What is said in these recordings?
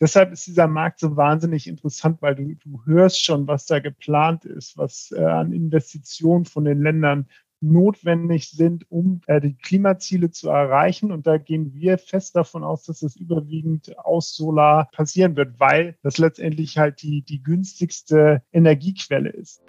deshalb ist dieser Markt so wahnsinnig interessant, weil du, du hörst schon, was da geplant ist, was äh, an Investitionen von den Ländern notwendig sind, um äh, die Klimaziele zu erreichen. Und da gehen wir fest davon aus, dass das überwiegend aus Solar passieren wird, weil das letztendlich halt die, die günstigste Energiequelle ist.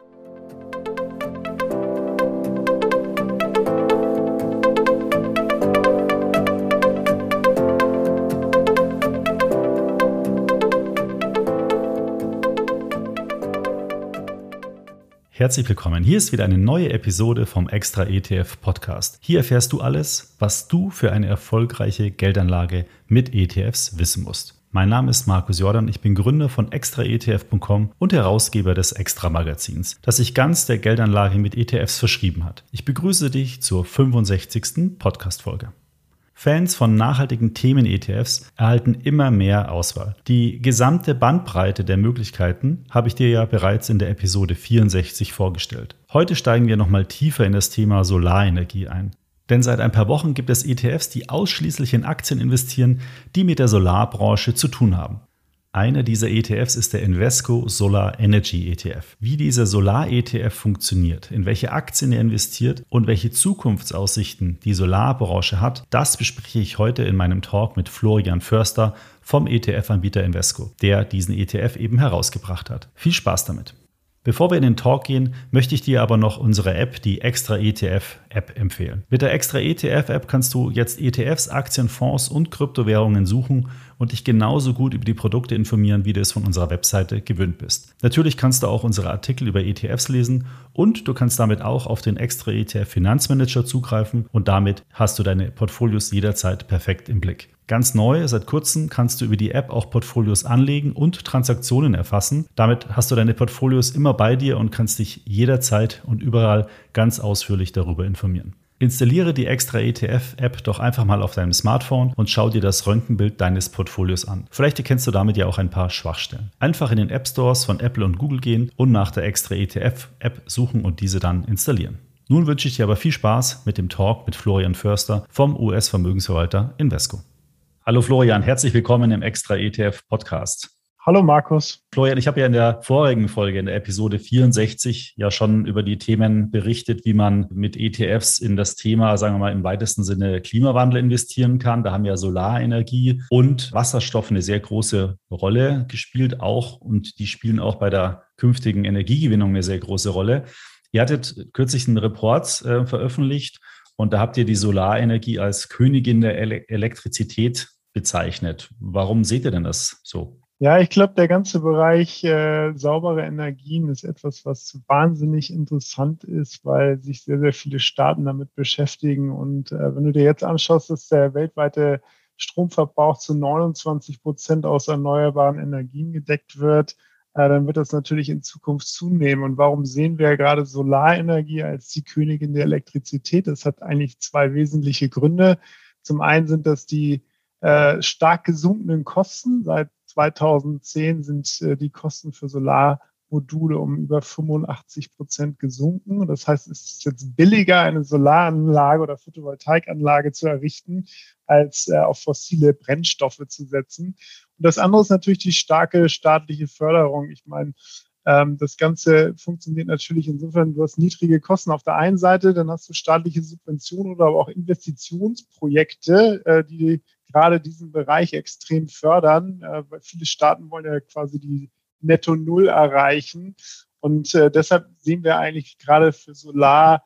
Herzlich willkommen. Hier ist wieder eine neue Episode vom Extra ETF Podcast. Hier erfährst du alles, was du für eine erfolgreiche Geldanlage mit ETFs wissen musst. Mein Name ist Markus Jordan, ich bin Gründer von extraetf.com und Herausgeber des Extra Magazins, das sich ganz der Geldanlage mit ETFs verschrieben hat. Ich begrüße dich zur 65. Podcast Folge. Fans von nachhaltigen Themen-ETFs erhalten immer mehr Auswahl. Die gesamte Bandbreite der Möglichkeiten habe ich dir ja bereits in der Episode 64 vorgestellt. Heute steigen wir nochmal tiefer in das Thema Solarenergie ein. Denn seit ein paar Wochen gibt es ETFs, die ausschließlich in Aktien investieren, die mit der Solarbranche zu tun haben. Einer dieser ETFs ist der Invesco Solar Energy ETF. Wie dieser Solar-ETF funktioniert, in welche Aktien er investiert und welche Zukunftsaussichten die Solarbranche hat, das bespreche ich heute in meinem Talk mit Florian Förster vom ETF-Anbieter Invesco, der diesen ETF eben herausgebracht hat. Viel Spaß damit! Bevor wir in den Talk gehen, möchte ich dir aber noch unsere App, die Extra ETF App, empfehlen. Mit der Extra ETF App kannst du jetzt ETFs, Aktien, Fonds und Kryptowährungen suchen und dich genauso gut über die Produkte informieren, wie du es von unserer Webseite gewöhnt bist. Natürlich kannst du auch unsere Artikel über ETFs lesen und du kannst damit auch auf den Extra ETF Finanzmanager zugreifen und damit hast du deine Portfolios jederzeit perfekt im Blick. Ganz neu, seit kurzem kannst du über die App auch Portfolios anlegen und Transaktionen erfassen. Damit hast du deine Portfolios immer bei dir und kannst dich jederzeit und überall ganz ausführlich darüber informieren. Installiere die extra ETF-App doch einfach mal auf deinem Smartphone und schau dir das Röntgenbild deines Portfolios an. Vielleicht erkennst du damit ja auch ein paar Schwachstellen. Einfach in den App Stores von Apple und Google gehen und nach der extra ETF-App suchen und diese dann installieren. Nun wünsche ich dir aber viel Spaß mit dem Talk mit Florian Förster vom US-Vermögensverwalter Invesco. Hallo Florian, herzlich willkommen im Extra ETF Podcast. Hallo Markus. Florian, ich habe ja in der vorigen Folge, in der Episode 64, ja schon über die Themen berichtet, wie man mit ETFs in das Thema, sagen wir mal, im weitesten Sinne Klimawandel investieren kann. Da haben ja Solarenergie und Wasserstoff eine sehr große Rolle gespielt auch und die spielen auch bei der künftigen Energiegewinnung eine sehr große Rolle. Ihr hattet kürzlich einen Report äh, veröffentlicht und da habt ihr die Solarenergie als Königin der Ele Elektrizität bezeichnet. Warum seht ihr denn das so? Ja, ich glaube, der ganze Bereich äh, saubere Energien ist etwas, was wahnsinnig interessant ist, weil sich sehr, sehr viele Staaten damit beschäftigen. Und äh, wenn du dir jetzt anschaust, dass der weltweite Stromverbrauch zu 29 Prozent aus erneuerbaren Energien gedeckt wird, äh, dann wird das natürlich in Zukunft zunehmen. Und warum sehen wir gerade Solarenergie als die Königin der Elektrizität? Das hat eigentlich zwei wesentliche Gründe. Zum einen sind das die äh, stark gesunkenen Kosten. Seit 2010 sind äh, die Kosten für Solarmodule um über 85 Prozent gesunken. Das heißt, es ist jetzt billiger, eine Solaranlage oder Photovoltaikanlage zu errichten, als äh, auf fossile Brennstoffe zu setzen. Und das andere ist natürlich die starke staatliche Förderung. Ich meine, ähm, das Ganze funktioniert natürlich insofern, du hast niedrige Kosten auf der einen Seite, dann hast du staatliche Subventionen oder aber auch Investitionsprojekte, äh, die gerade diesen Bereich extrem fördern, äh, weil viele Staaten wollen ja quasi die Netto Null erreichen. Und äh, deshalb sehen wir eigentlich gerade für Solar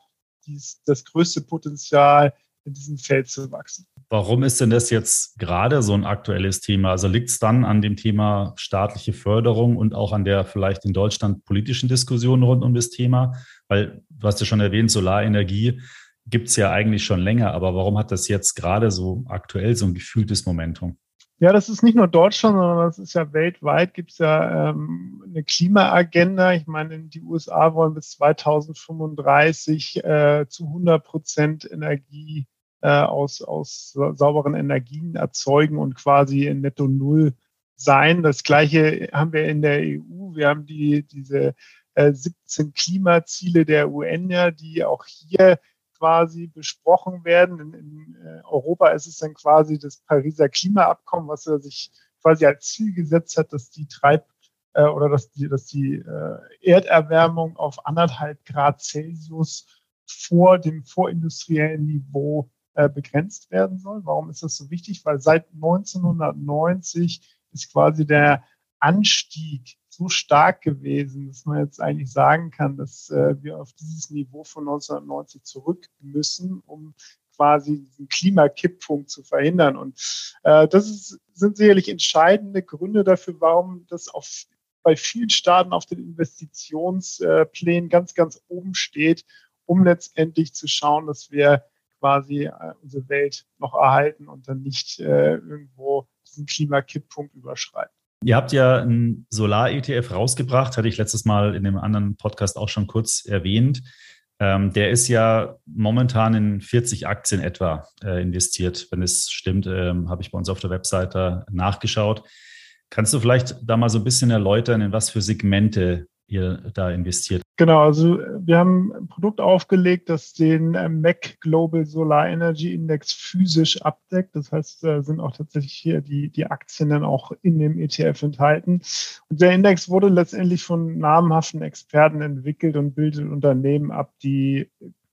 das größte Potenzial, in diesem Feld zu wachsen. Warum ist denn das jetzt gerade so ein aktuelles Thema? Also liegt es dann an dem Thema staatliche Förderung und auch an der vielleicht in Deutschland politischen Diskussion rund um das Thema? Weil du hast ja schon erwähnt, Solarenergie gibt es ja eigentlich schon länger, aber warum hat das jetzt gerade so aktuell so ein gefühltes Momentum? Ja, das ist nicht nur Deutschland, sondern das ist ja weltweit, gibt es ja ähm, eine Klimaagenda. Ich meine, die USA wollen bis 2035 äh, zu 100 Prozent Energie äh, aus, aus sauberen Energien erzeugen und quasi in netto Null sein. Das Gleiche haben wir in der EU. Wir haben die, diese äh, 17 Klimaziele der UN ja, die auch hier quasi besprochen werden. In, in äh, Europa ist es dann quasi das Pariser Klimaabkommen, was er sich quasi als Ziel gesetzt hat, dass die Treib- äh, oder dass die, dass die äh, Erderwärmung auf anderthalb Grad Celsius vor dem vorindustriellen Niveau äh, begrenzt werden soll. Warum ist das so wichtig? Weil seit 1990 ist quasi der Anstieg so stark gewesen, dass man jetzt eigentlich sagen kann, dass äh, wir auf dieses Niveau von 1990 zurück müssen, um quasi diesen Klimakipppunkt zu verhindern. Und äh, das ist, sind sicherlich entscheidende Gründe dafür, warum das auf, bei vielen Staaten auf den Investitionsplänen ganz, ganz oben steht, um letztendlich zu schauen, dass wir quasi äh, unsere Welt noch erhalten und dann nicht äh, irgendwo diesen Klimakipppunkt überschreiten. Ihr habt ja einen Solar-ETF rausgebracht, hatte ich letztes Mal in dem anderen Podcast auch schon kurz erwähnt. Ähm, der ist ja momentan in 40 Aktien etwa äh, investiert. Wenn es stimmt, ähm, habe ich bei uns auf der Webseite nachgeschaut. Kannst du vielleicht da mal so ein bisschen erläutern, in was für Segmente ihr da investiert? Genau, also wir haben ein Produkt aufgelegt, das den äh, MAC Global Solar Energy Index physisch abdeckt. Das heißt, da sind auch tatsächlich hier die, die Aktien dann auch in dem ETF enthalten. Und der Index wurde letztendlich von namhaften Experten entwickelt und bildet Unternehmen ab, die,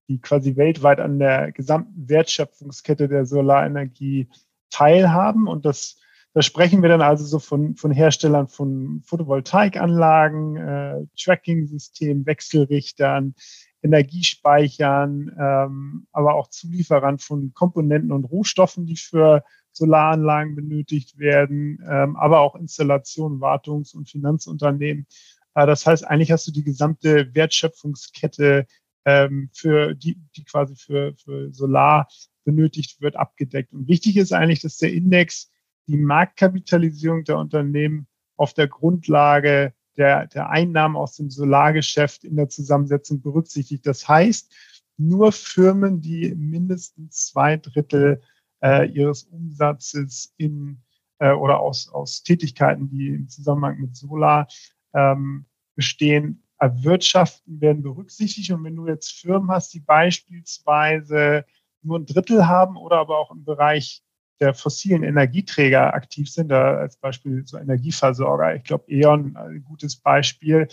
die quasi weltweit an der gesamten Wertschöpfungskette der Solarenergie teilhaben. Und das da sprechen wir dann also so von, von Herstellern von Photovoltaikanlagen, äh, Tracking-Systemen, Wechselrichtern, Energiespeichern, ähm, aber auch Zulieferern von Komponenten und Rohstoffen, die für Solaranlagen benötigt werden, ähm, aber auch Installation, Wartungs- und Finanzunternehmen. Äh, das heißt, eigentlich hast du die gesamte Wertschöpfungskette ähm, für die, die quasi für, für Solar benötigt wird, abgedeckt. Und wichtig ist eigentlich, dass der Index die Marktkapitalisierung der Unternehmen auf der Grundlage der, der Einnahmen aus dem Solargeschäft in der Zusammensetzung berücksichtigt. Das heißt, nur Firmen, die mindestens zwei Drittel äh, ihres Umsatzes in äh, oder aus, aus Tätigkeiten, die im Zusammenhang mit Solar ähm, bestehen, erwirtschaften, werden berücksichtigt. Und wenn du jetzt Firmen hast, die beispielsweise nur ein Drittel haben oder aber auch im Bereich der fossilen Energieträger aktiv sind, da als Beispiel so Energieversorger, ich glaube E.ON ein gutes Beispiel,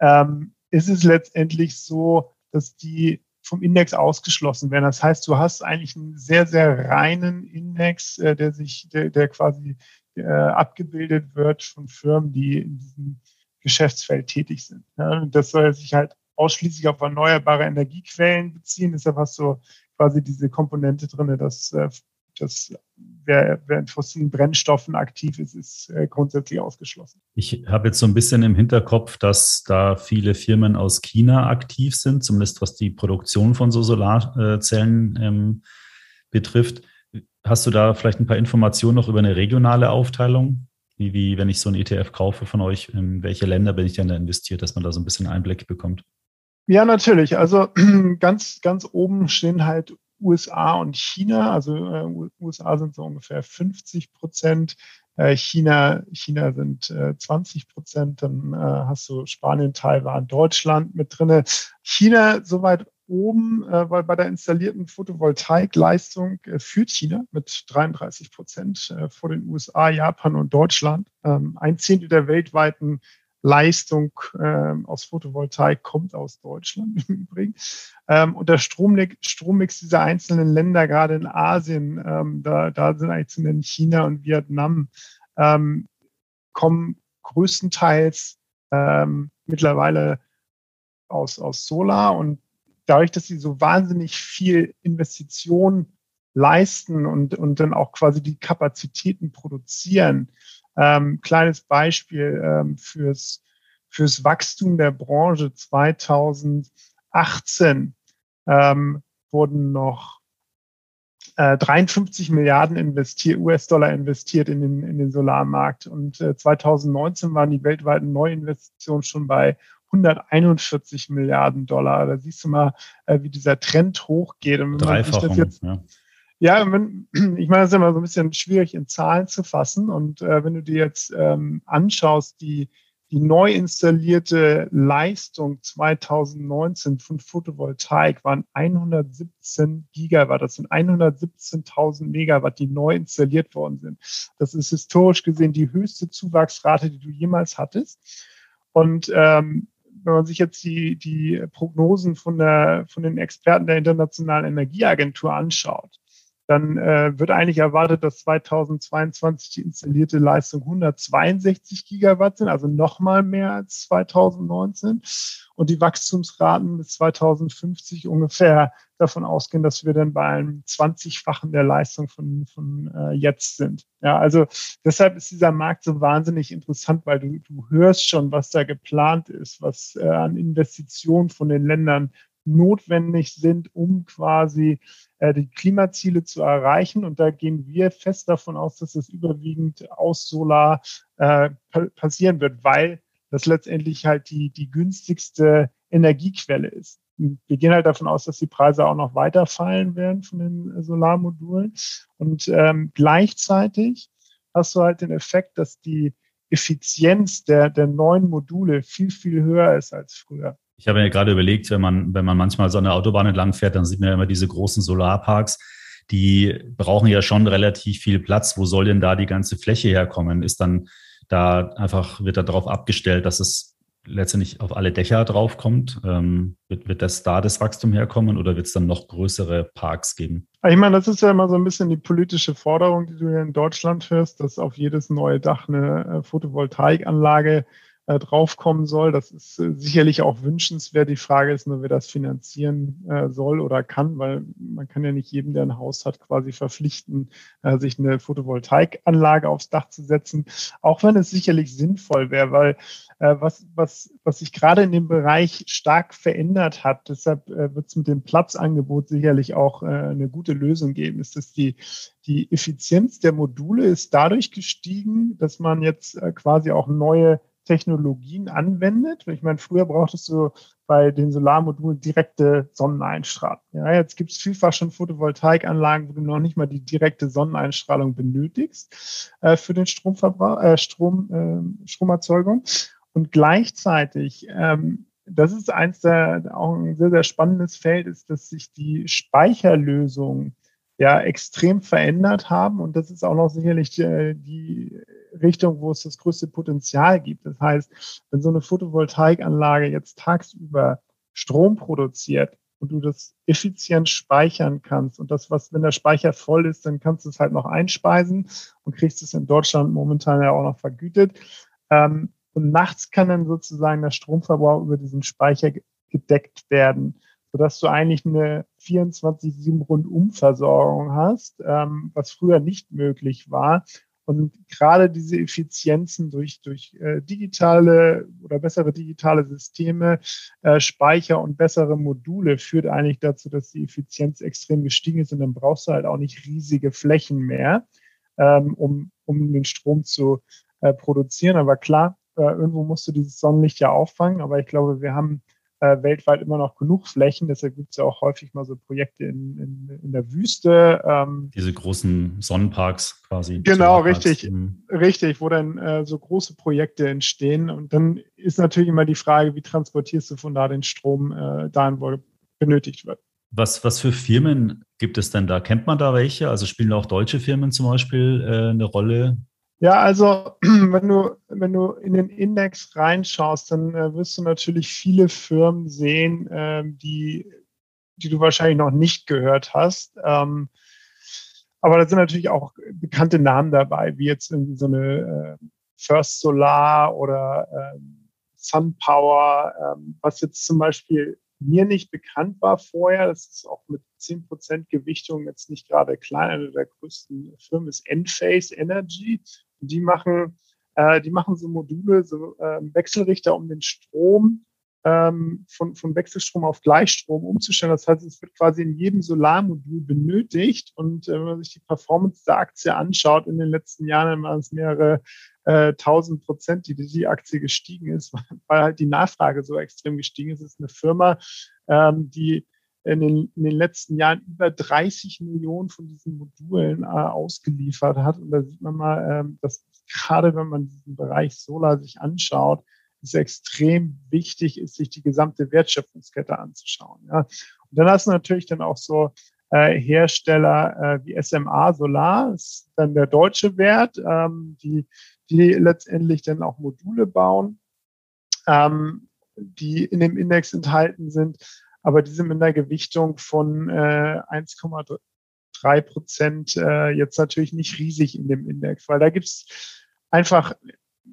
ähm, ist es letztendlich so, dass die vom Index ausgeschlossen werden. Das heißt, du hast eigentlich einen sehr, sehr reinen Index, äh, der sich, der, der quasi äh, abgebildet wird von Firmen, die in diesem Geschäftsfeld tätig sind. Ja, das soll sich halt ausschließlich auf erneuerbare Energiequellen beziehen. Deshalb hast du quasi diese Komponente drin, dass äh, dass wer, wer in fossilen Brennstoffen aktiv ist, ist äh, grundsätzlich ausgeschlossen. Ich habe jetzt so ein bisschen im Hinterkopf, dass da viele Firmen aus China aktiv sind, zumindest was die Produktion von so Solarzellen ähm, betrifft. Hast du da vielleicht ein paar Informationen noch über eine regionale Aufteilung? Wie, wie wenn ich so ein ETF kaufe von euch, in welche Länder bin ich denn da investiert, dass man da so ein bisschen Einblick bekommt? Ja, natürlich. Also ganz, ganz oben stehen halt USA und China. Also äh, USA sind so ungefähr 50 Prozent, äh, China, China sind äh, 20 Prozent, dann äh, hast du Spanien, Taiwan, Deutschland mit drinne. China soweit oben, äh, weil bei der installierten Photovoltaikleistung äh, führt China mit 33 Prozent vor den USA, Japan und Deutschland. Ähm, ein Zehntel der weltweiten Leistung äh, aus Photovoltaik kommt aus Deutschland im Übrigen. Ähm, und der Strommix, Strommix dieser einzelnen Länder, gerade in Asien, ähm, da, da sind eigentlich zu nennen China und Vietnam, ähm, kommen größtenteils ähm, mittlerweile aus, aus Solar. Und dadurch, dass sie so wahnsinnig viel Investition leisten und, und dann auch quasi die Kapazitäten produzieren, ähm, kleines Beispiel ähm, fürs, fürs Wachstum der Branche 2018 ähm, wurden noch äh, 53 Milliarden investiert, US-Dollar investiert in den, in den Solarmarkt. Und äh, 2019 waren die weltweiten Neuinvestitionen schon bei 141 Milliarden Dollar. Da siehst du mal, äh, wie dieser Trend hochgeht. Und wenn man sich das jetzt, ja. Ja, wenn, ich meine, es ist immer so ein bisschen schwierig in Zahlen zu fassen. Und äh, wenn du dir jetzt ähm, anschaust, die, die neu installierte Leistung 2019 von Photovoltaik waren 117 Gigawatt. Das sind 117.000 Megawatt, die neu installiert worden sind. Das ist historisch gesehen die höchste Zuwachsrate, die du jemals hattest. Und ähm, wenn man sich jetzt die, die Prognosen von, der, von den Experten der Internationalen Energieagentur anschaut, dann äh, wird eigentlich erwartet, dass 2022 die installierte Leistung 162 Gigawatt sind, also nochmal mehr als 2019. Und die Wachstumsraten bis 2050 ungefähr davon ausgehen, dass wir dann bei einem 20-fachen der Leistung von, von äh, jetzt sind. Ja, also deshalb ist dieser Markt so wahnsinnig interessant, weil du, du hörst schon, was da geplant ist, was äh, an Investitionen von den Ländern notwendig sind, um quasi die Klimaziele zu erreichen. Und da gehen wir fest davon aus, dass es überwiegend aus Solar äh, passieren wird, weil das letztendlich halt die, die günstigste Energiequelle ist. wir gehen halt davon aus, dass die Preise auch noch weiter fallen werden von den Solarmodulen. Und ähm, gleichzeitig hast du halt den Effekt, dass die Effizienz der, der neuen Module viel, viel höher ist als früher. Ich habe mir gerade überlegt, wenn man, wenn man manchmal so eine Autobahn entlang fährt, dann sieht man ja immer diese großen Solarparks. Die brauchen ja schon relativ viel Platz. Wo soll denn da die ganze Fläche herkommen? Ist dann da einfach, wird da darauf abgestellt, dass es letztendlich auf alle Dächer draufkommt? Ähm, wird, wird das da das Wachstum herkommen oder wird es dann noch größere Parks geben? Ich meine, das ist ja immer so ein bisschen die politische Forderung, die du hier in Deutschland hörst, dass auf jedes neue Dach eine äh, Photovoltaikanlage äh, draufkommen soll. Das ist äh, sicherlich auch wünschenswert. Die Frage ist nur, wer das finanzieren äh, soll oder kann, weil man kann ja nicht jedem, der ein Haus hat, quasi verpflichten, äh, sich eine Photovoltaikanlage aufs Dach zu setzen. Auch wenn es sicherlich sinnvoll wäre, weil äh, was, was, was sich gerade in dem Bereich stark verändert hat, deshalb äh, wird es mit dem Platzangebot sicherlich auch eine gute Lösung geben, ist, dass die, die Effizienz der Module ist dadurch gestiegen, dass man jetzt quasi auch neue Technologien anwendet. Ich meine, früher brauchtest du bei den Solarmodulen direkte Sonneneinstrahlung. Ja, jetzt gibt es vielfach schon Photovoltaikanlagen, wo du noch nicht mal die direkte Sonneneinstrahlung benötigst äh, für den Stromverbrauch, äh, Strom, äh, Stromerzeugung. Und gleichzeitig, ähm, das ist eins der auch ein sehr, sehr spannendes Feld, ist, dass sich die Speicherlösungen ja extrem verändert haben. Und das ist auch noch sicherlich äh, die Richtung, wo es das größte Potenzial gibt. Das heißt, wenn so eine Photovoltaikanlage jetzt tagsüber Strom produziert und du das effizient speichern kannst und das, was, wenn der Speicher voll ist, dann kannst du es halt noch einspeisen und kriegst es in Deutschland momentan ja auch noch vergütet. Ähm, und nachts kann dann sozusagen der Stromverbrauch über diesen Speicher gedeckt werden, sodass du eigentlich eine 24-7 Rundumversorgung hast, ähm, was früher nicht möglich war und gerade diese Effizienzen durch, durch äh, digitale oder bessere digitale Systeme, äh, Speicher und bessere Module führt eigentlich dazu, dass die Effizienz extrem gestiegen ist und dann brauchst du halt auch nicht riesige Flächen mehr, ähm, um, um den Strom zu äh, produzieren. Aber klar, äh, irgendwo musst du dieses Sonnenlicht ja auffangen. Aber ich glaube, wir haben äh, weltweit immer noch genug Flächen. Deshalb gibt es ja auch häufig mal so Projekte in, in, in der Wüste. Ähm, Diese großen Sonnenparks quasi. Genau, richtig, mhm. richtig, wo dann äh, so große Projekte entstehen. Und dann ist natürlich immer die Frage, wie transportierst du von da den Strom äh, dahin, wo benötigt wird. Was, was für Firmen gibt es denn da? Kennt man da welche? Also spielen auch deutsche Firmen zum Beispiel äh, eine Rolle? Ja, also wenn du, wenn du in den Index reinschaust, dann äh, wirst du natürlich viele Firmen sehen, äh, die, die du wahrscheinlich noch nicht gehört hast. Ähm, aber da sind natürlich auch bekannte Namen dabei, wie jetzt irgendwie so eine äh, First Solar oder ähm, SunPower, ähm, was jetzt zum Beispiel mir nicht bekannt war vorher. Das ist auch mit 10% Gewichtung jetzt nicht gerade klein. Eine der größten Firmen ist Enphase Energy. Die machen, äh, die machen so Module, so äh, Wechselrichter, um den Strom ähm, von, von Wechselstrom auf Gleichstrom umzustellen. Das heißt, es wird quasi in jedem Solarmodul benötigt. Und äh, wenn man sich die Performance der Aktie anschaut, in den letzten Jahren waren es mehrere äh, tausend Prozent, die die Aktie gestiegen ist, weil halt die Nachfrage so extrem gestiegen ist. Es ist eine Firma, ähm, die in den, in den letzten Jahren über 30 Millionen von diesen Modulen äh, ausgeliefert hat. Und da sieht man mal, ähm, dass gerade wenn man diesen Bereich Solar sich anschaut, es extrem wichtig ist, sich die gesamte Wertschöpfungskette anzuschauen. Ja. Und dann hast du natürlich dann auch so äh, Hersteller äh, wie SMA Solar, ist dann der deutsche Wert, ähm, die, die letztendlich dann auch Module bauen, ähm, die in dem Index enthalten sind, aber die sind mit einer Gewichtung von äh, 1,3 Prozent äh, jetzt natürlich nicht riesig in dem Index, weil da gibt's einfach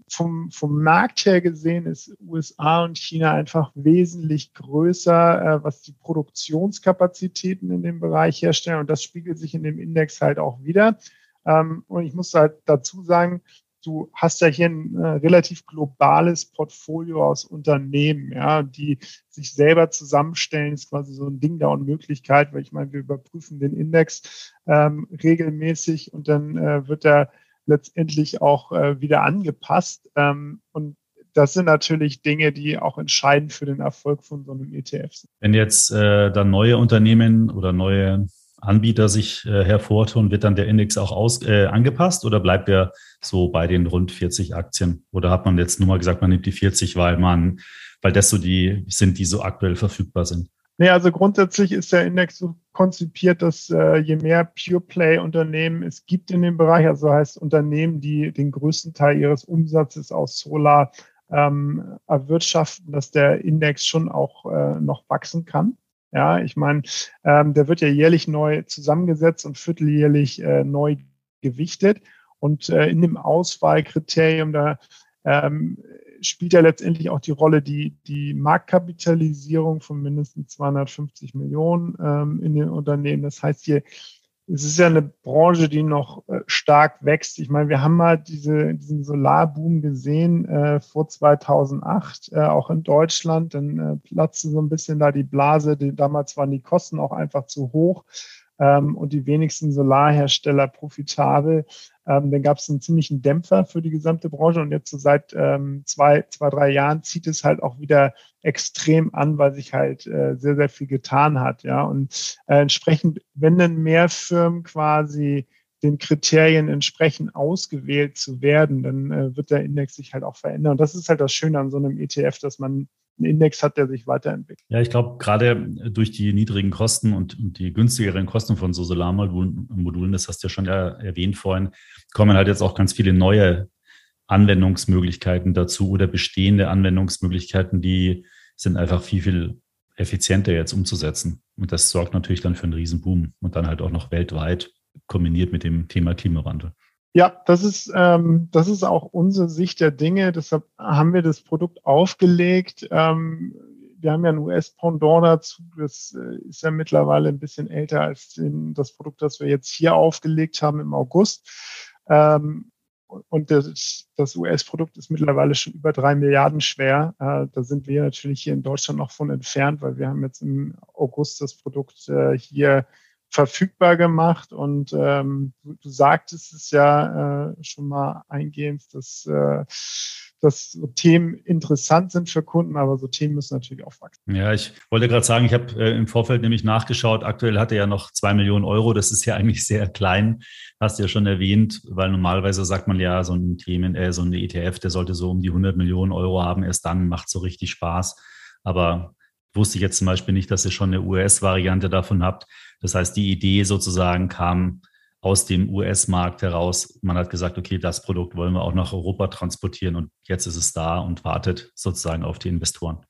vom, vom Markt her gesehen ist USA und China einfach wesentlich größer, äh, was die Produktionskapazitäten in dem Bereich herstellen. Und das spiegelt sich in dem Index halt auch wieder. Ähm, und ich muss halt dazu sagen, du hast ja hier ein äh, relativ globales Portfolio aus Unternehmen, ja, die sich selber zusammenstellen, ist quasi so ein Ding der Unmöglichkeit, weil ich meine, wir überprüfen den Index ähm, regelmäßig und dann äh, wird er letztendlich auch äh, wieder angepasst. Ähm, und das sind natürlich Dinge, die auch entscheidend für den Erfolg von so einem ETF sind. Wenn jetzt äh, dann neue Unternehmen oder neue Anbieter sich äh, hervortun, wird dann der Index auch aus, äh, angepasst oder bleibt er so bei den rund 40 Aktien? Oder hat man jetzt nur mal gesagt, man nimmt die 40, weil man, weil das so die sind, die so aktuell verfügbar sind? Nee, also grundsätzlich ist der Index so konzipiert, dass äh, je mehr Pure-Play-Unternehmen es gibt in dem Bereich, also heißt Unternehmen, die den größten Teil ihres Umsatzes aus Solar ähm, erwirtschaften, dass der Index schon auch äh, noch wachsen kann. Ja, ich meine, ähm, der wird ja jährlich neu zusammengesetzt und vierteljährlich äh, neu gewichtet. Und äh, in dem Auswahlkriterium, da ähm, spielt ja letztendlich auch die Rolle die, die Marktkapitalisierung von mindestens 250 Millionen ähm, in den Unternehmen. Das heißt hier, es ist ja eine Branche, die noch äh, stark wächst. Ich meine, wir haben mal diese, diesen Solarboom gesehen äh, vor 2008, äh, auch in Deutschland. Dann äh, platzte so ein bisschen da die Blase. Die, damals waren die Kosten auch einfach zu hoch ähm, und die wenigsten Solarhersteller profitabel. Ähm, dann gab es einen ziemlichen Dämpfer für die gesamte Branche und jetzt so seit ähm, zwei, zwei, drei Jahren zieht es halt auch wieder extrem an, weil sich halt äh, sehr, sehr viel getan hat. Ja, und äh, entsprechend, wenn dann mehr Firmen quasi den Kriterien entsprechend ausgewählt zu werden, dann äh, wird der Index sich halt auch verändern. Und das ist halt das Schöne an so einem ETF, dass man Index hat, der sich weiterentwickelt. Ja, ich glaube, gerade durch die niedrigen Kosten und, und, die günstigeren Kosten von so Solarmodulen, das hast du ja schon erwähnt vorhin, kommen halt jetzt auch ganz viele neue Anwendungsmöglichkeiten dazu oder bestehende Anwendungsmöglichkeiten, die sind einfach viel, viel effizienter jetzt umzusetzen. Und das sorgt natürlich dann für einen Riesenboom und dann halt auch noch weltweit kombiniert mit dem Thema Klimawandel. Ja, das ist, ähm, das ist auch unsere Sicht der Dinge. Deshalb haben wir das Produkt aufgelegt. Ähm, wir haben ja ein US-Pendant dazu. Das äh, ist ja mittlerweile ein bisschen älter als den, das Produkt, das wir jetzt hier aufgelegt haben im August. Ähm, und das, das US-Produkt ist mittlerweile schon über drei Milliarden schwer. Äh, da sind wir natürlich hier in Deutschland noch von entfernt, weil wir haben jetzt im August das Produkt äh, hier verfügbar gemacht. Und ähm, du, du sagtest es ja äh, schon mal eingehend, dass, äh, dass so Themen interessant sind für Kunden, aber so Themen müssen natürlich auch wachsen. Ja, ich wollte gerade sagen, ich habe äh, im Vorfeld nämlich nachgeschaut. Aktuell hat er ja noch zwei Millionen Euro. Das ist ja eigentlich sehr klein. Hast du ja schon erwähnt, weil normalerweise sagt man ja, so ein Themen, äh, so ein ETF, der sollte so um die 100 Millionen Euro haben. Erst dann macht so richtig Spaß. Aber wusste ich jetzt zum Beispiel nicht, dass ihr schon eine US-Variante davon habt. Das heißt, die Idee sozusagen kam aus dem US-Markt heraus. Man hat gesagt, okay, das Produkt wollen wir auch nach Europa transportieren und jetzt ist es da und wartet sozusagen auf die Investoren.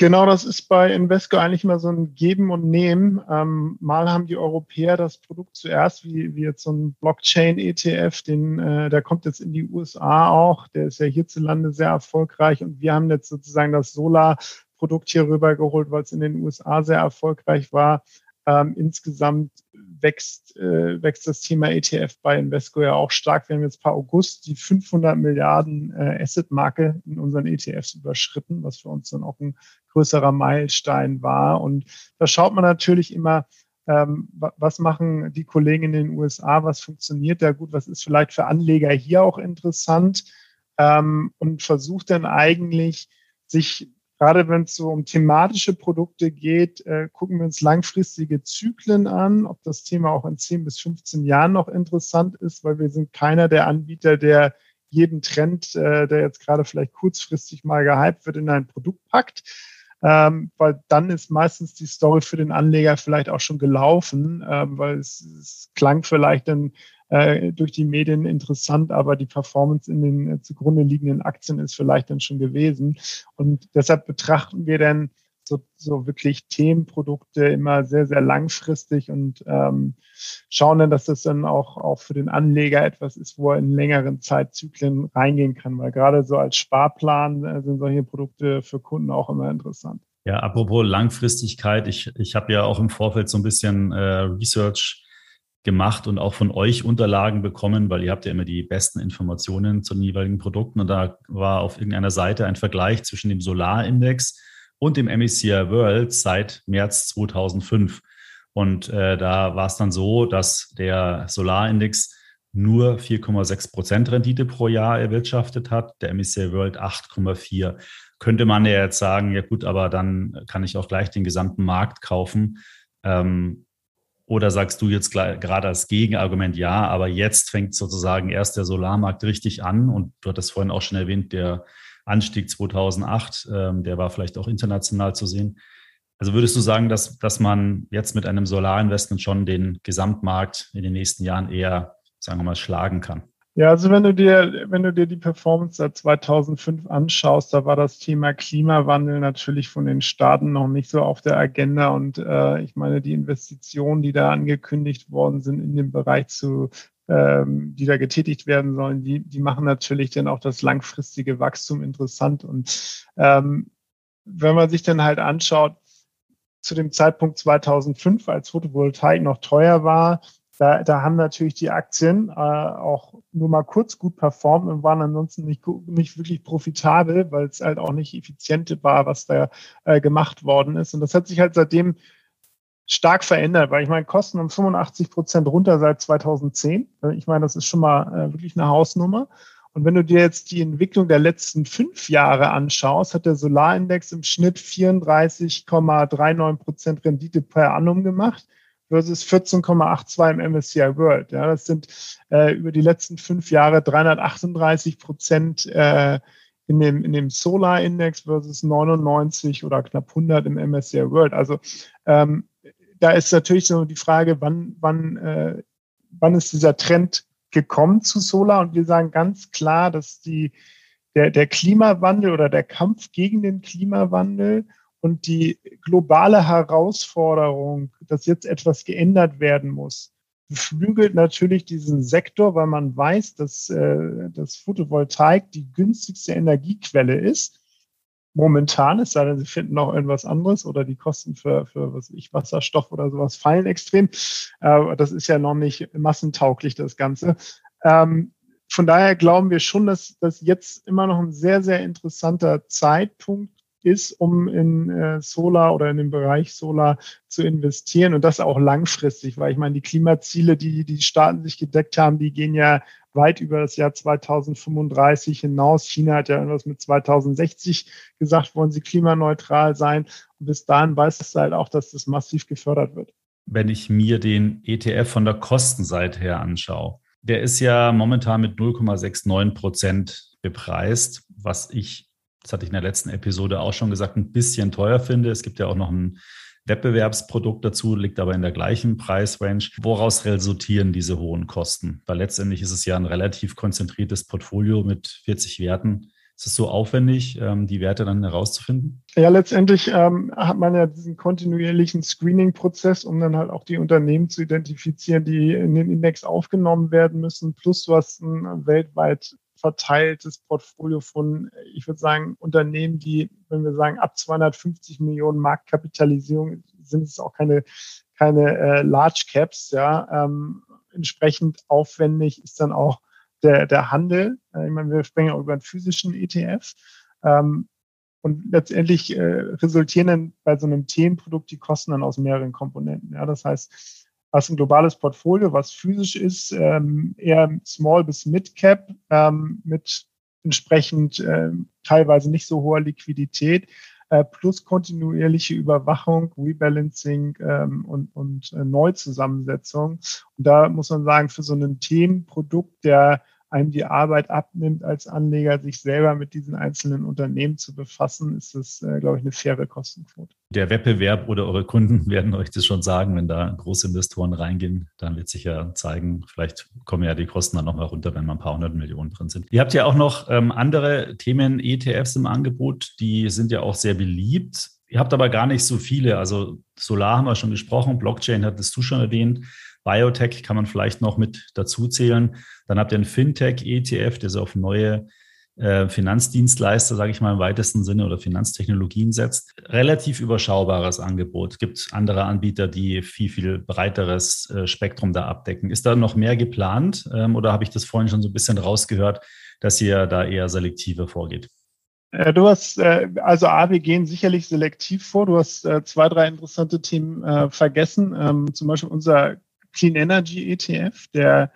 Genau, das ist bei Invesco eigentlich immer so ein Geben und Nehmen. Ähm, mal haben die Europäer das Produkt zuerst, wie, wie jetzt so ein Blockchain-ETF, den, äh, der kommt jetzt in die USA auch, der ist ja hierzulande sehr erfolgreich und wir haben jetzt sozusagen das Solar-Produkt hier rübergeholt, weil es in den USA sehr erfolgreich war. Ähm, insgesamt wächst, äh, wächst das Thema ETF bei Invesco ja auch stark. Wir haben jetzt per August die 500 Milliarden äh, Asset-Marke in unseren ETFs überschritten, was für uns dann auch ein größerer Meilenstein war. Und da schaut man natürlich immer, ähm, was machen die Kollegen in den USA, was funktioniert da gut, was ist vielleicht für Anleger hier auch interessant ähm, und versucht dann eigentlich, sich Gerade wenn es so um thematische Produkte geht, äh, gucken wir uns langfristige Zyklen an, ob das Thema auch in 10 bis 15 Jahren noch interessant ist, weil wir sind keiner der Anbieter, der jeden Trend, äh, der jetzt gerade vielleicht kurzfristig mal gehypt wird, in ein Produkt packt. Ähm, weil dann ist meistens die Story für den Anleger vielleicht auch schon gelaufen, ähm, weil es, es klang vielleicht dann äh, durch die Medien interessant, aber die Performance in den äh, zugrunde liegenden Aktien ist vielleicht dann schon gewesen. Und deshalb betrachten wir dann so, so wirklich Themenprodukte immer sehr, sehr langfristig und ähm, schauen dann, dass das dann auch, auch für den Anleger etwas ist, wo er in längeren Zeitzyklen reingehen kann. Weil gerade so als Sparplan äh, sind solche Produkte für Kunden auch immer interessant. Ja, apropos Langfristigkeit, ich, ich habe ja auch im Vorfeld so ein bisschen äh, Research gemacht und auch von euch Unterlagen bekommen, weil ihr habt ja immer die besten Informationen zu den jeweiligen Produkten. Und da war auf irgendeiner Seite ein Vergleich zwischen dem Solarindex und dem MSCI World seit März 2005. Und äh, da war es dann so, dass der Solarindex nur 4,6 Prozent Rendite pro Jahr erwirtschaftet hat, der MSCI World 8,4. Könnte man ja jetzt sagen, ja gut, aber dann kann ich auch gleich den gesamten Markt kaufen. Ähm, oder sagst du jetzt gerade als Gegenargument, ja, aber jetzt fängt sozusagen erst der Solarmarkt richtig an und du hattest vorhin auch schon erwähnt, der Anstieg 2008, ähm, der war vielleicht auch international zu sehen. Also würdest du sagen, dass, dass man jetzt mit einem Solarinvestment schon den Gesamtmarkt in den nächsten Jahren eher, sagen wir mal, schlagen kann? Ja, also wenn du dir, wenn du dir die Performance seit 2005 anschaust, da war das Thema Klimawandel natürlich von den Staaten noch nicht so auf der Agenda. Und äh, ich meine, die Investitionen, die da angekündigt worden sind in dem Bereich zu, ähm, die da getätigt werden sollen, die, die machen natürlich dann auch das langfristige Wachstum interessant. Und ähm, wenn man sich dann halt anschaut, zu dem Zeitpunkt 2005, als Photovoltaik noch teuer war, da, da haben natürlich die Aktien äh, auch nur mal kurz gut performt und waren ansonsten nicht, nicht wirklich profitabel, weil es halt auch nicht effizient war, was da äh, gemacht worden ist. Und das hat sich halt seitdem stark verändert, weil ich meine, Kosten um 85 Prozent runter seit 2010. Ich meine, das ist schon mal äh, wirklich eine Hausnummer. Und wenn du dir jetzt die Entwicklung der letzten fünf Jahre anschaust, hat der Solarindex im Schnitt 34,39 Prozent Rendite per annum gemacht versus 14,82 im MSCI World. Ja, das sind äh, über die letzten fünf Jahre 338 Prozent äh, in dem, in dem Solar Index versus 99 oder knapp 100 im MSCI World. Also ähm, da ist natürlich so die Frage, wann, wann, äh, wann ist dieser Trend gekommen zu Solar? Und wir sagen ganz klar, dass die, der, der Klimawandel oder der Kampf gegen den Klimawandel und die globale Herausforderung, dass jetzt etwas geändert werden muss, beflügelt natürlich diesen Sektor, weil man weiß, dass äh, das Photovoltaik die günstigste Energiequelle ist. Momentan, es sei denn, sie finden noch irgendwas anderes oder die Kosten für, für was ich, Wasserstoff oder sowas fallen extrem. Äh, das ist ja noch nicht massentauglich, das Ganze. Ähm, von daher glauben wir schon, dass das jetzt immer noch ein sehr, sehr interessanter Zeitpunkt ist, um in äh, Solar oder in den Bereich Solar zu investieren und das auch langfristig, weil ich meine, die Klimaziele, die die Staaten sich gedeckt haben, die gehen ja weit über das Jahr 2035 hinaus. China hat ja irgendwas mit 2060 gesagt, wollen sie klimaneutral sein. Und bis dahin weiß es halt auch, dass das massiv gefördert wird. Wenn ich mir den ETF von der Kostenseite her anschaue, der ist ja momentan mit 0,69 Prozent bepreist, was ich das hatte ich in der letzten Episode auch schon gesagt, ein bisschen teuer finde. Es gibt ja auch noch ein Wettbewerbsprodukt dazu, liegt aber in der gleichen Preisrange. Woraus resultieren diese hohen Kosten? Weil letztendlich ist es ja ein relativ konzentriertes Portfolio mit 40 Werten. Ist es so aufwendig, ähm, die Werte dann herauszufinden? Ja, letztendlich ähm, hat man ja diesen kontinuierlichen Screening-Prozess, um dann halt auch die Unternehmen zu identifizieren, die in den Index aufgenommen werden müssen. Plus du hast ein weltweit verteiltes Portfolio von, ich würde sagen, Unternehmen, die, wenn wir sagen, ab 250 Millionen Marktkapitalisierung sind es auch keine, keine äh, Large Caps, ja. Ähm, entsprechend aufwendig ist dann auch der, der Handel. Äh, ich meine, wir sprechen auch über einen physischen ETF. Ähm, und letztendlich äh, resultieren dann bei so einem Themenprodukt die Kosten dann aus mehreren Komponenten. Ja, das heißt, hast ein globales Portfolio, was physisch ist, ähm, eher Small bis Mid Cap ähm, mit entsprechend äh, teilweise nicht so hoher Liquidität äh, plus kontinuierliche Überwachung, Rebalancing ähm, und, und äh, Neuzusammensetzung. Und da muss man sagen, für so ein Themenprodukt der einem die Arbeit abnimmt, als Anleger sich selber mit diesen einzelnen Unternehmen zu befassen, ist das, äh, glaube ich, eine faire Kostenquote. Der Wettbewerb oder eure Kunden werden euch das schon sagen, wenn da große Investoren reingehen, dann wird sich ja zeigen, vielleicht kommen ja die Kosten dann nochmal runter, wenn mal ein paar hundert Millionen drin sind. Ihr habt ja auch noch ähm, andere Themen, ETFs im Angebot, die sind ja auch sehr beliebt. Ihr habt aber gar nicht so viele. Also Solar haben wir schon gesprochen, Blockchain hattest du schon erwähnt. Biotech kann man vielleicht noch mit dazu zählen. Dann habt ihr einen Fintech-ETF, der so auf neue äh, Finanzdienstleister, sage ich mal im weitesten Sinne, oder Finanztechnologien setzt. Relativ überschaubares Angebot. Es gibt andere Anbieter, die viel, viel breiteres äh, Spektrum da abdecken. Ist da noch mehr geplant ähm, oder habe ich das vorhin schon so ein bisschen rausgehört, dass ihr da eher selektiver vorgeht? Äh, du hast, also A, wir gehen sicherlich selektiv vor. Du hast zwei, drei interessante Themen vergessen. Ähm, zum Beispiel unser Clean Energy ETF, der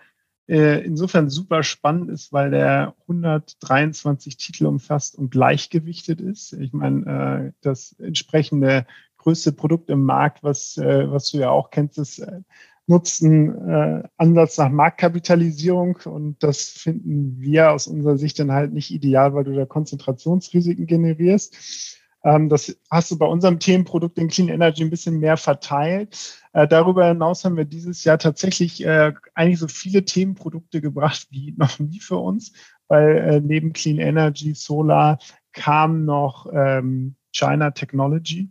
insofern super spannend ist, weil der 123 Titel umfasst und gleichgewichtet ist. Ich meine, das entsprechende größte Produkt im Markt, was, was du ja auch kennst, ist nutzen äh, Ansatz nach Marktkapitalisierung und das finden wir aus unserer Sicht dann halt nicht ideal, weil du da Konzentrationsrisiken generierst. Ähm, das hast du bei unserem Themenprodukt in Clean Energy ein bisschen mehr verteilt. Äh, darüber hinaus haben wir dieses Jahr tatsächlich äh, eigentlich so viele Themenprodukte gebracht wie noch nie für uns, weil äh, neben Clean Energy, Solar kam noch ähm, China Technology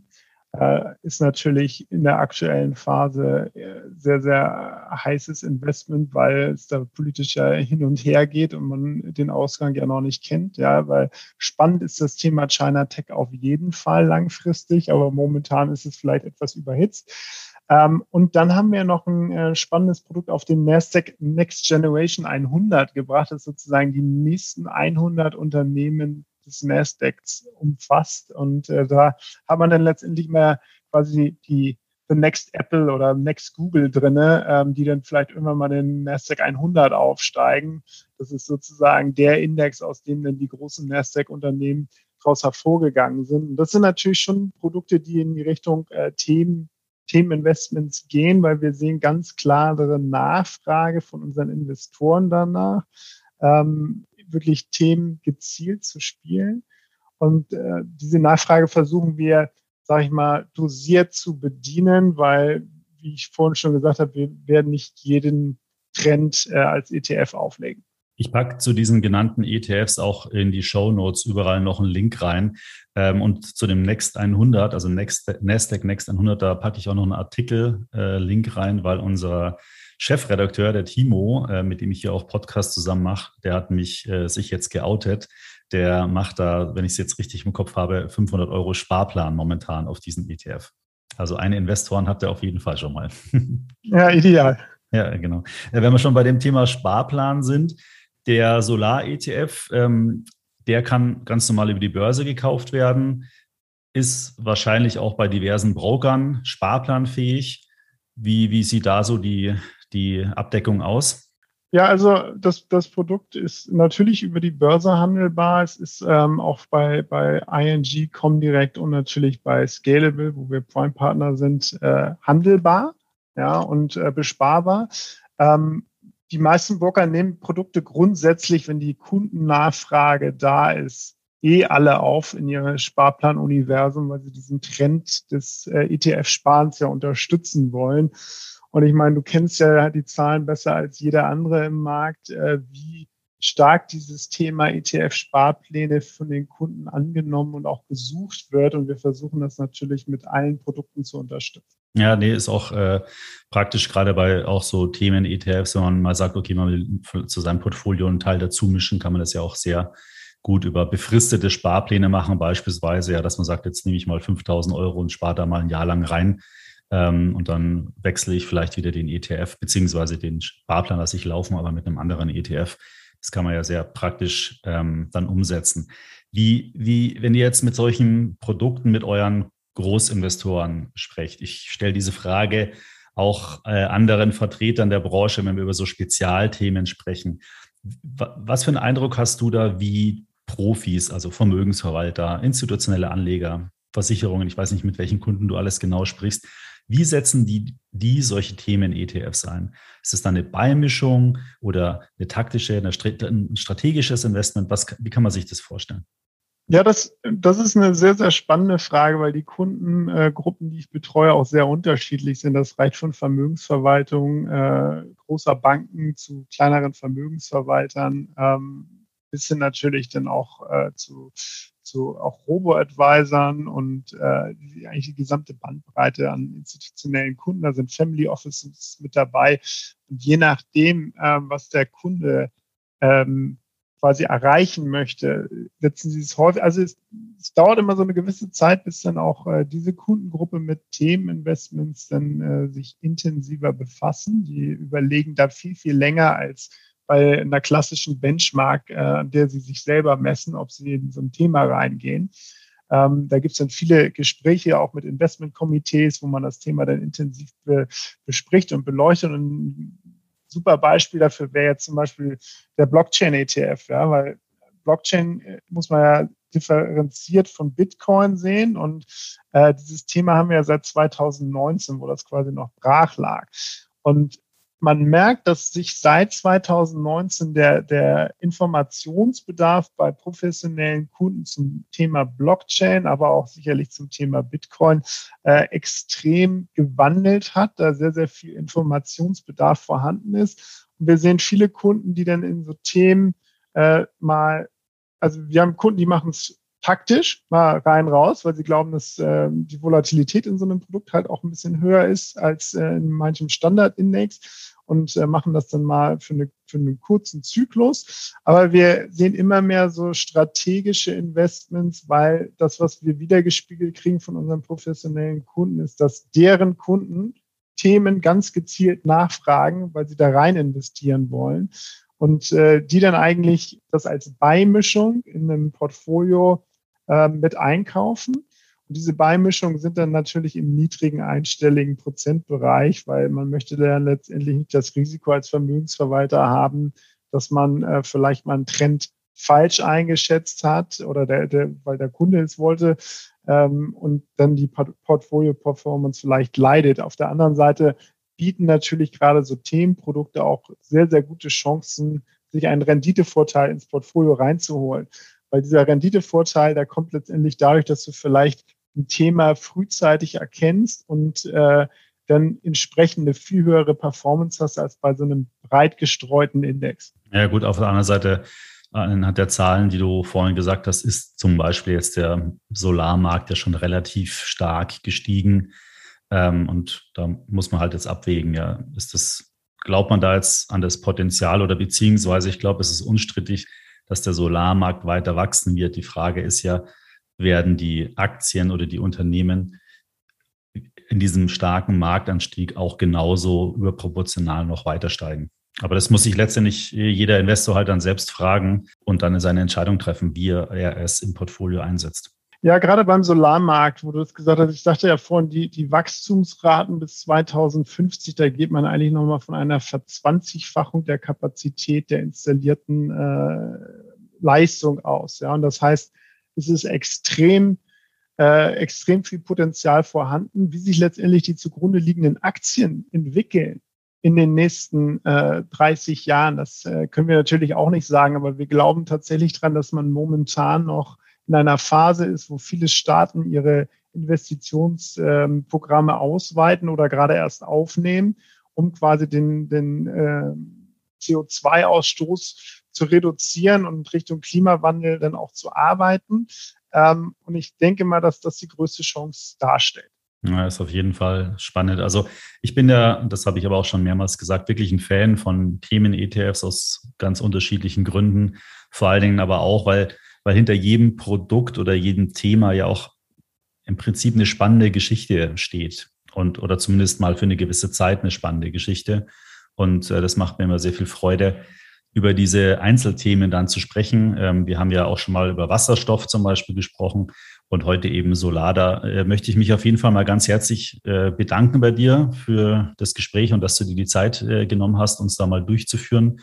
ist natürlich in der aktuellen Phase äh, sehr, sehr heißes Investment, weil es da politisch ja hin und her geht und man den Ausgang ja noch nicht kennt. Ja, weil spannend ist das Thema China Tech auf jeden Fall langfristig, aber momentan ist es vielleicht etwas überhitzt. Ähm, und dann haben wir noch ein äh, spannendes Produkt auf den Nasdaq Next Generation 100 gebracht. Das sozusagen die nächsten 100 Unternehmen des Nasdaqs umfasst. Und äh, da hat man dann letztendlich mal quasi die The Next Apple oder Next Google drinne, ähm, die dann vielleicht irgendwann mal den Nasdaq 100 aufsteigen. Das ist sozusagen der Index, aus dem dann die großen Nasdaq-Unternehmen daraus hervorgegangen sind. Und das sind natürlich schon Produkte, die in die Richtung äh, Themen Themeninvestments gehen, weil wir sehen ganz klare Nachfrage von unseren Investoren danach. Ähm, wirklich Themen gezielt zu spielen. Und äh, diese Nachfrage versuchen wir, sage ich mal, dosiert zu bedienen, weil, wie ich vorhin schon gesagt habe, wir werden nicht jeden Trend äh, als ETF auflegen. Ich packe zu diesen genannten ETFs auch in die Show Notes überall noch einen Link rein. Ähm, und zu dem Next 100, also Next, Nasdaq Next 100, da packe ich auch noch einen Artikel-Link äh, rein, weil unser Chefredakteur, der Timo, äh, mit dem ich hier auch Podcast zusammen mache, der hat mich äh, sich jetzt geoutet. Der macht da, wenn ich es jetzt richtig im Kopf habe, 500 Euro Sparplan momentan auf diesen ETF. Also einen Investoren hat er auf jeden Fall schon mal. Ja, ideal. Ja, genau. Äh, wenn wir schon bei dem Thema Sparplan sind, der Solar-ETF, ähm, der kann ganz normal über die Börse gekauft werden, ist wahrscheinlich auch bei diversen Brokern sparplanfähig. Wie, wie sieht da so die, die Abdeckung aus? Ja, also das, das Produkt ist natürlich über die Börse handelbar. Es ist ähm, auch bei, bei ING, Comdirect und natürlich bei Scalable, wo wir Prime-Partner sind, äh, handelbar ja, und äh, besparbar. Ähm, die meisten Broker nehmen Produkte grundsätzlich, wenn die Kundennachfrage da ist, eh alle auf in ihre Sparplanuniversum, weil sie diesen Trend des äh, ETF-Sparens ja unterstützen wollen. Und ich meine, du kennst ja die Zahlen besser als jeder andere im Markt, äh, wie stark dieses Thema ETF-Sparpläne von den Kunden angenommen und auch gesucht wird. Und wir versuchen das natürlich mit allen Produkten zu unterstützen. Ja, nee, ist auch äh, praktisch gerade bei auch so Themen ETFs, wenn man mal sagt, okay, man will zu seinem Portfolio einen Teil dazu mischen, kann man das ja auch sehr gut über befristete Sparpläne machen, beispielsweise, ja, dass man sagt, jetzt nehme ich mal 5000 Euro und spare da mal ein Jahr lang rein. Ähm, und dann wechsle ich vielleicht wieder den ETF beziehungsweise den Sparplan lasse ich laufen, aber mit einem anderen ETF. Das kann man ja sehr praktisch ähm, dann umsetzen. Wie, wie, wenn ihr jetzt mit solchen Produkten mit euren Großinvestoren sprecht, ich stelle diese Frage auch äh, anderen Vertretern der Branche, wenn wir über so Spezialthemen sprechen. Was für einen Eindruck hast du da, wie Profis, also Vermögensverwalter, institutionelle Anleger, Versicherungen, ich weiß nicht, mit welchen Kunden du alles genau sprichst, Wie setzen die, die solche Themen ETFs ein? Ist es dann eine Beimischung oder eine taktische, eine, ein strategisches Investment? Was, wie kann man sich das vorstellen? Ja, das, das ist eine sehr, sehr spannende Frage, weil die Kundengruppen, die ich betreue, auch sehr unterschiedlich sind. Das reicht von Vermögensverwaltung äh, großer Banken zu kleineren Vermögensverwaltern, ähm, bis hin natürlich dann auch äh, zu, zu auch Robo-Advisern und äh, die, eigentlich die gesamte Bandbreite an institutionellen Kunden. Da sind Family Offices mit dabei. Und je nachdem, äh, was der Kunde ähm, quasi erreichen möchte, setzen sie es häufig, also es, es, dauert immer so eine gewisse Zeit, bis dann auch äh, diese Kundengruppe mit Themeninvestments dann äh, sich intensiver befassen. Die überlegen da viel, viel länger als bei einer klassischen Benchmark, äh, an der sie sich selber messen, ob sie in so ein Thema reingehen. Ähm, da gibt es dann viele Gespräche auch mit Investmentkomitees, wo man das Thema dann intensiv be bespricht und beleuchtet. Und super Beispiel dafür wäre jetzt zum Beispiel der Blockchain-ETF, ja, weil Blockchain äh, muss man ja differenziert von Bitcoin sehen und äh, dieses Thema haben wir ja seit 2019, wo das quasi noch brach lag. Und man merkt, dass sich seit 2019 der, der Informationsbedarf bei professionellen Kunden zum Thema Blockchain, aber auch sicherlich zum Thema Bitcoin äh, extrem gewandelt hat, da sehr, sehr viel Informationsbedarf vorhanden ist. Und wir sehen viele Kunden, die dann in so Themen äh, mal, also wir haben Kunden, die machen es taktisch mal rein raus, weil sie glauben, dass äh, die Volatilität in so einem Produkt halt auch ein bisschen höher ist als äh, in manchem Standardindex und äh, machen das dann mal für, eine, für einen kurzen Zyklus. Aber wir sehen immer mehr so strategische Investments, weil das, was wir wiedergespiegelt kriegen von unseren professionellen Kunden, ist, dass deren Kunden Themen ganz gezielt nachfragen, weil sie da rein investieren wollen. Und äh, die dann eigentlich das als Beimischung in einem Portfolio äh, mit einkaufen diese Beimischungen sind dann natürlich im niedrigen einstelligen Prozentbereich, weil man möchte dann letztendlich nicht das Risiko als Vermögensverwalter haben, dass man äh, vielleicht mal einen Trend falsch eingeschätzt hat oder der, der, weil der Kunde es wollte ähm, und dann die Portfolio-Performance vielleicht leidet. Auf der anderen Seite bieten natürlich gerade so Themenprodukte auch sehr, sehr gute Chancen, sich einen Renditevorteil ins Portfolio reinzuholen. Weil dieser Renditevorteil, der kommt letztendlich dadurch, dass du vielleicht ein Thema frühzeitig erkennst und äh, dann entsprechende viel höhere Performance hast als bei so einem breit gestreuten Index. Ja gut, auf der anderen Seite anhand der Zahlen, die du vorhin gesagt hast, ist zum Beispiel jetzt der Solarmarkt ja schon relativ stark gestiegen. Ähm, und da muss man halt jetzt abwägen, ja, ist das, glaubt man da jetzt an das Potenzial oder beziehungsweise ich glaube, es ist unstrittig, dass der Solarmarkt weiter wachsen wird. Die Frage ist ja, werden die Aktien oder die Unternehmen in diesem starken Marktanstieg auch genauso überproportional noch weiter steigen. Aber das muss sich letztendlich jeder Investor halt dann selbst fragen und dann seine Entscheidung treffen, wie er es im Portfolio einsetzt. Ja, gerade beim Solarmarkt, wo du es gesagt hast, ich sagte ja vorhin, die, die Wachstumsraten bis 2050, da geht man eigentlich nochmal von einer Verzwanzigfachung der Kapazität der installierten äh, Leistung aus. Ja, und das heißt, es ist extrem, äh, extrem viel Potenzial vorhanden, wie sich letztendlich die zugrunde liegenden Aktien entwickeln in den nächsten äh, 30 Jahren. Das äh, können wir natürlich auch nicht sagen, aber wir glauben tatsächlich dran, dass man momentan noch in einer Phase ist, wo viele Staaten ihre Investitionsprogramme ähm, ausweiten oder gerade erst aufnehmen, um quasi den, den äh, CO2-Ausstoß zu reduzieren und Richtung Klimawandel dann auch zu arbeiten. Ähm, und ich denke mal, dass das die größte Chance darstellt. Ja, ist auf jeden Fall spannend. Also ich bin ja, das habe ich aber auch schon mehrmals gesagt, wirklich ein Fan von Themen-ETFs aus ganz unterschiedlichen Gründen. Vor allen Dingen aber auch, weil weil hinter jedem Produkt oder jedem Thema ja auch im Prinzip eine spannende Geschichte steht und oder zumindest mal für eine gewisse Zeit eine spannende Geschichte. Und äh, das macht mir immer sehr viel Freude, über diese Einzelthemen dann zu sprechen. Ähm, wir haben ja auch schon mal über Wasserstoff zum Beispiel gesprochen und heute eben Solar. Da äh, möchte ich mich auf jeden Fall mal ganz herzlich äh, bedanken bei dir für das Gespräch und dass du dir die Zeit äh, genommen hast, uns da mal durchzuführen.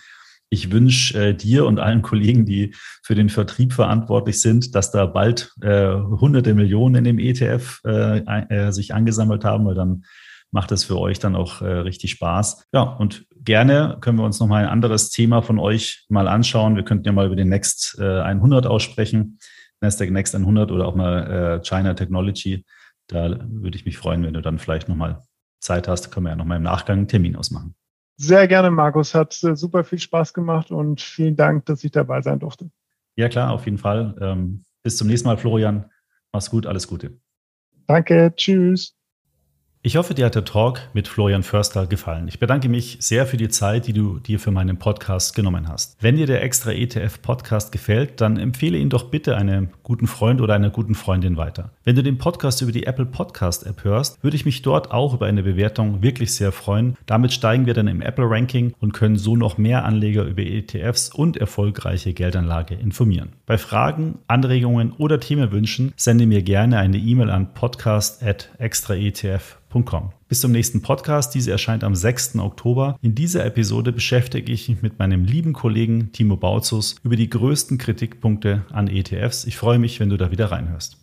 Ich wünsche äh, dir und allen Kollegen, die für den Vertrieb verantwortlich sind, dass da bald äh, hunderte Millionen in dem ETF äh, äh, sich angesammelt haben, weil dann macht es für euch dann auch äh, richtig Spaß. Ja, und gerne können wir uns nochmal ein anderes Thema von euch mal anschauen. Wir könnten ja mal über den Next äh, 100 aussprechen, Nasdaq Next 100 oder auch mal äh, China Technology. Da würde ich mich freuen, wenn du dann vielleicht nochmal Zeit hast, können wir ja nochmal im Nachgang einen Termin ausmachen. Sehr gerne, Markus. Hat äh, super viel Spaß gemacht und vielen Dank, dass ich dabei sein durfte. Ja, klar, auf jeden Fall. Ähm, bis zum nächsten Mal, Florian. Mach's gut, alles Gute. Danke, tschüss. Ich hoffe, dir hat der Talk mit Florian Förster gefallen. Ich bedanke mich sehr für die Zeit, die du dir für meinen Podcast genommen hast. Wenn dir der extra ETF Podcast gefällt, dann empfehle ihn doch bitte einem guten Freund oder einer guten Freundin weiter. Wenn du den Podcast über die Apple Podcast App hörst, würde ich mich dort auch über eine Bewertung wirklich sehr freuen. Damit steigen wir dann im Apple Ranking und können so noch mehr Anleger über ETFs und erfolgreiche Geldanlage informieren. Bei Fragen, Anregungen oder Themenwünschen sende mir gerne eine E-Mail an podcast@extraetf.com bis zum nächsten Podcast. Diese erscheint am 6. Oktober. In dieser Episode beschäftige ich mich mit meinem lieben Kollegen Timo Bautzus über die größten Kritikpunkte an ETFs. Ich freue mich, wenn du da wieder reinhörst.